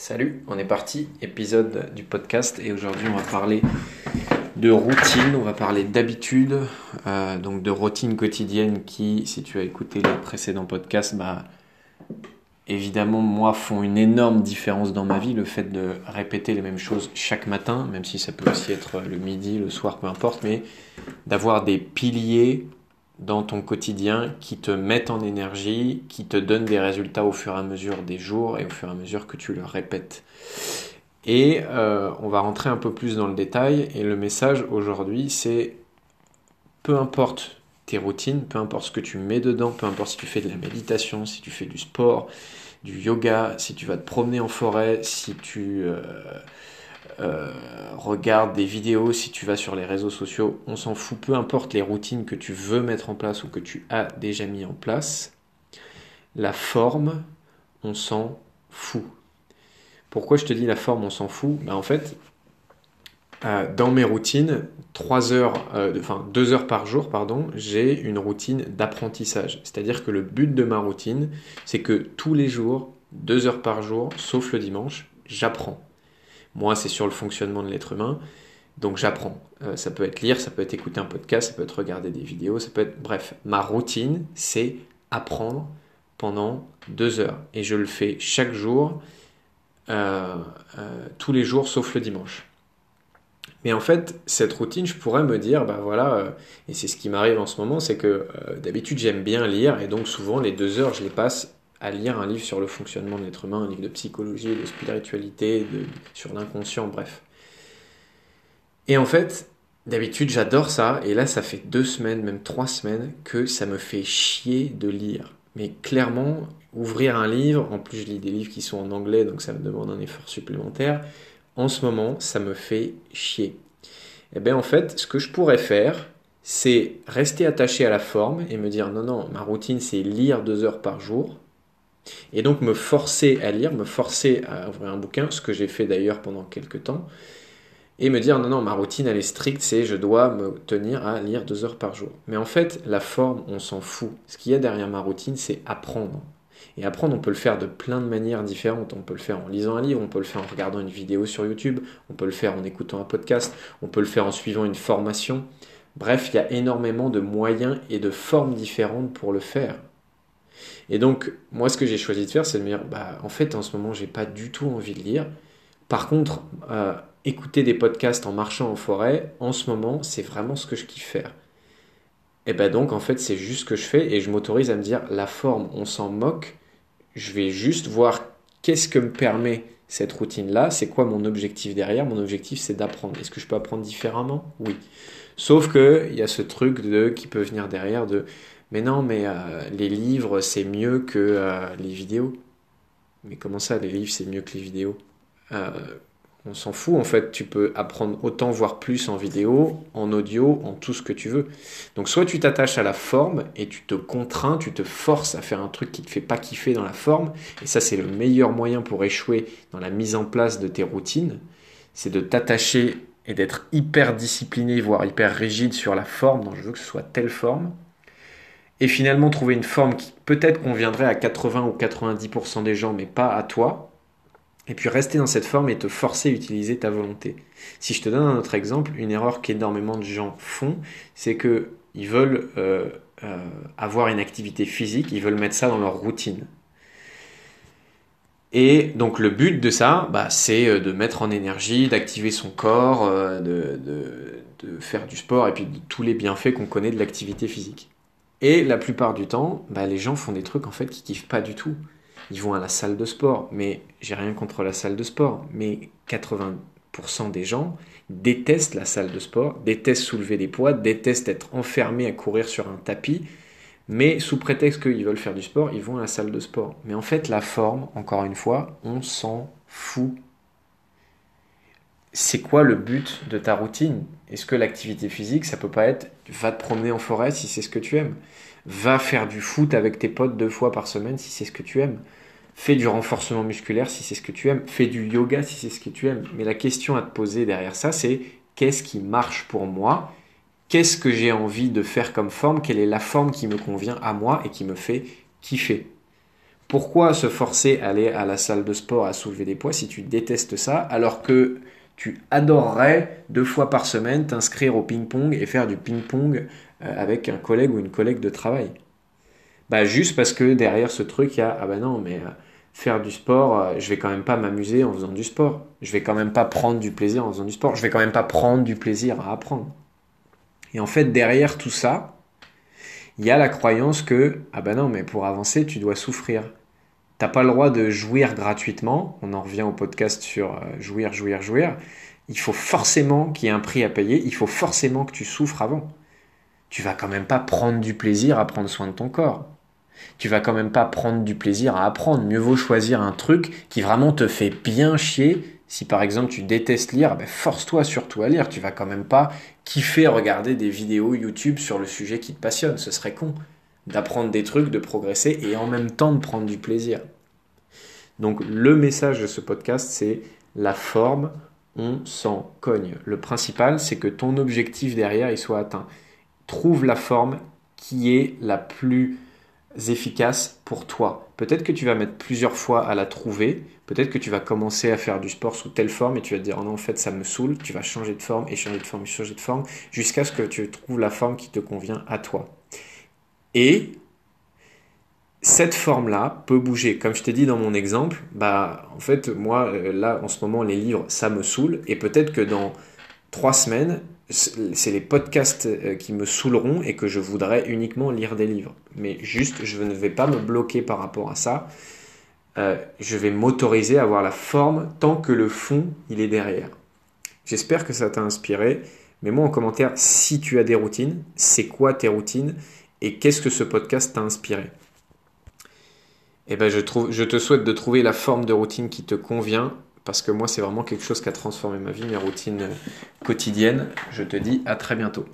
Salut, on est parti, épisode du podcast et aujourd'hui on va parler de routine, on va parler d'habitude, euh, donc de routine quotidienne qui, si tu as écouté les précédents podcasts, bah, évidemment moi font une énorme différence dans ma vie, le fait de répéter les mêmes choses chaque matin, même si ça peut aussi être le midi, le soir, peu importe, mais d'avoir des piliers dans ton quotidien qui te mettent en énergie, qui te donnent des résultats au fur et à mesure des jours et au fur et à mesure que tu le répètes. Et euh, on va rentrer un peu plus dans le détail et le message aujourd'hui c'est peu importe tes routines, peu importe ce que tu mets dedans, peu importe si tu fais de la méditation, si tu fais du sport, du yoga, si tu vas te promener en forêt, si tu... Euh, euh, regarde des vidéos, si tu vas sur les réseaux sociaux, on s'en fout, peu importe les routines que tu veux mettre en place ou que tu as déjà mis en place, la forme, on s'en fout. Pourquoi je te dis la forme, on s'en fout? Ben En fait, euh, dans mes routines, 3 heures, euh, enfin 2 heures par jour, j'ai une routine d'apprentissage. C'est-à-dire que le but de ma routine, c'est que tous les jours, 2 heures par jour, sauf le dimanche, j'apprends. Moi, c'est sur le fonctionnement de l'être humain. Donc j'apprends. Euh, ça peut être lire, ça peut être écouter un podcast, ça peut être regarder des vidéos, ça peut être... Bref, ma routine, c'est apprendre pendant deux heures. Et je le fais chaque jour, euh, euh, tous les jours, sauf le dimanche. Mais en fait, cette routine, je pourrais me dire, bah voilà, et c'est ce qui m'arrive en ce moment, c'est que d'habitude j'aime bien lire, et donc souvent les deux heures, je les passe à lire un livre sur le fonctionnement de l'être humain, un livre de psychologie, de spiritualité, de, sur l'inconscient, bref. Et en fait, d'habitude j'adore ça, et là ça fait deux semaines, même trois semaines, que ça me fait chier de lire. Mais clairement, ouvrir un livre, en plus je lis des livres qui sont en anglais, donc ça me demande un effort supplémentaire, en ce moment ça me fait chier. Et eh bien en fait, ce que je pourrais faire, c'est rester attaché à la forme et me dire non, non, ma routine c'est lire deux heures par jour, et donc me forcer à lire, me forcer à ouvrir un bouquin, ce que j'ai fait d'ailleurs pendant quelques temps, et me dire non, non, ma routine elle est stricte, c'est je dois me tenir à lire deux heures par jour. Mais en fait, la forme, on s'en fout. Ce qu'il y a derrière ma routine, c'est apprendre. Et apprendre, on peut le faire de plein de manières différentes. On peut le faire en lisant un livre, on peut le faire en regardant une vidéo sur YouTube, on peut le faire en écoutant un podcast, on peut le faire en suivant une formation. Bref, il y a énormément de moyens et de formes différentes pour le faire. Et donc, moi, ce que j'ai choisi de faire, c'est de me dire, bah, en fait, en ce moment, j'ai pas du tout envie de lire. Par contre, euh, écouter des podcasts en marchant en forêt, en ce moment, c'est vraiment ce que je kiffe faire. Et ben donc, en fait, c'est juste ce que je fais et je m'autorise à me dire, la forme, on s'en moque. Je vais juste voir qu'est-ce que me permet cette routine-là, c'est quoi mon objectif derrière? Mon objectif, c'est d'apprendre. Est-ce que je peux apprendre différemment? Oui. Sauf qu'il y a ce truc de, qui peut venir derrière de mais non, mais euh, les livres, c'est mieux que euh, les vidéos. Mais comment ça, les livres, c'est mieux que les vidéos? Euh, On s'en fout, en fait. Tu peux apprendre autant, voire plus en vidéo, en audio, en tout ce que tu veux. Donc, soit tu t'attaches à la forme et tu te contrains, tu te forces à faire un truc qui te fait pas kiffer dans la forme. Et ça, c'est le meilleur moyen pour échouer dans la mise en place de tes routines. C'est de t'attacher et d'être hyper discipliné, voire hyper rigide sur la forme. Donc, je veux que ce soit telle forme et finalement trouver une forme qui peut-être conviendrait à 80 ou 90% des gens, mais pas à toi, et puis rester dans cette forme et te forcer à utiliser ta volonté. Si je te donne un autre exemple, une erreur qu'énormément de gens font, c'est que ils veulent euh, euh, avoir une activité physique, ils veulent mettre ça dans leur routine. Et donc le but de ça, bah, c'est euh, de mettre en énergie, d'activer son corps, de, de, faire du sport et puis de tous les bienfaits qu'on connaît de l'activité physique. Et la plupart du temps, bah, les gens font des trucs en fait qui kiffent pas du tout. Ils vont à la salle de sport, mais j'ai rien contre la salle de sport, mais 80% des gens détestent la salle de sport, détestent soulever des poids, détestent être enfermés à courir sur un tapis, mais sous prétexte qu'ils veulent faire du sport, ils vont à la salle de sport. Mais en fait, la forme, encore une fois, on s'en fout c'est quoi le but de ta routine? Est-ce que l'activité physique, ça peut pas être va te promener en forêt si c'est ce que tu aimes. Va faire du foot avec tes potes deux fois par semaine si c'est ce que tu aimes. Fais du renforcement musculaire si c'est ce que tu aimes. Fais du yoga si c'est ce que tu aimes. Mais la question à te poser derrière ça, c'est qu'est-ce qui marche pour moi? Qu'est-ce que j'ai envie de faire comme forme? Quelle est la forme qui me convient à moi et qui me fait kiffer? Pourquoi se forcer à aller à la salle de sport à soulever des poids si tu détestes ça alors que tu adorerais deux fois par semaine t'inscrire au ping-pong et faire du ping-pong euh, avec un collègue ou une collègue de travail? Bah juste parce que derrière ce truc, il y a ah bah non mais euh, faire du sport, euh, je vais quand même pas m'amuser en faisant du sport. Je vais quand même pas prendre du plaisir en faisant du sport. Je vais quand même pas prendre du plaisir à apprendre. Et en fait, derrière tout ça, il y a la croyance que ah ben non, mais pour avancer, tu dois souffrir. T'as pas le droit de jouir gratuitement. On en revient au podcast sur euh, jouir, jouir, jouir. Il faut forcément qu'il y ait un prix à payer. Il faut forcément que tu souffres avant. Tu vas quand même pas prendre du plaisir à prendre soin de ton corps. Tu vas quand même pas prendre du plaisir à apprendre. Mieux vaut choisir un truc qui vraiment te fait bien chier si par exemple tu détestes lire, ben force-toi surtout à lire. Tu vas quand même pas kiffer regarder des vidéos YouTube sur le sujet qui te passionne. Ce serait con d'apprendre des trucs, de progresser et en même temps de prendre du plaisir. Donc le message de ce podcast, c'est la forme, on s'en cogne. Le principal, c'est que ton objectif derrière, il soit atteint. Trouve la forme qui est la plus efficace pour toi. Peut-être que tu vas mettre plusieurs fois à la trouver, peut-être que tu vas commencer à faire du sport sous telle forme et tu vas te dire oh non en fait ça me saoule, tu vas changer de forme et changer de forme et changer de forme jusqu'à ce que tu trouves la forme qui te convient à toi. Et cette forme-là peut bouger. Comme je t'ai dit dans mon exemple, bah en fait moi euh, là en ce moment les livres ça me saoule et peut-être que dans trois semaines c'est les podcasts euh, qui me saouleront et que je voudrais uniquement lire des livres. Mais juste, je ne vais pas me bloquer par rapport à ça. Euh, je vais m'autoriser à avoir la forme tant que le fond, il est derrière. J'espère que ça t'a inspiré. Mets-moi en commentaire si tu as des routines, c'est quoi tes routines? Et qu'est-ce que ce podcast t'a inspiré? Eh ben, je, je te souhaite de trouver la forme de routine qui te convient parce que moi, c'est vraiment quelque chose qui a transformé ma vie, mes routines quotidiennes. Je te dis à très bientôt.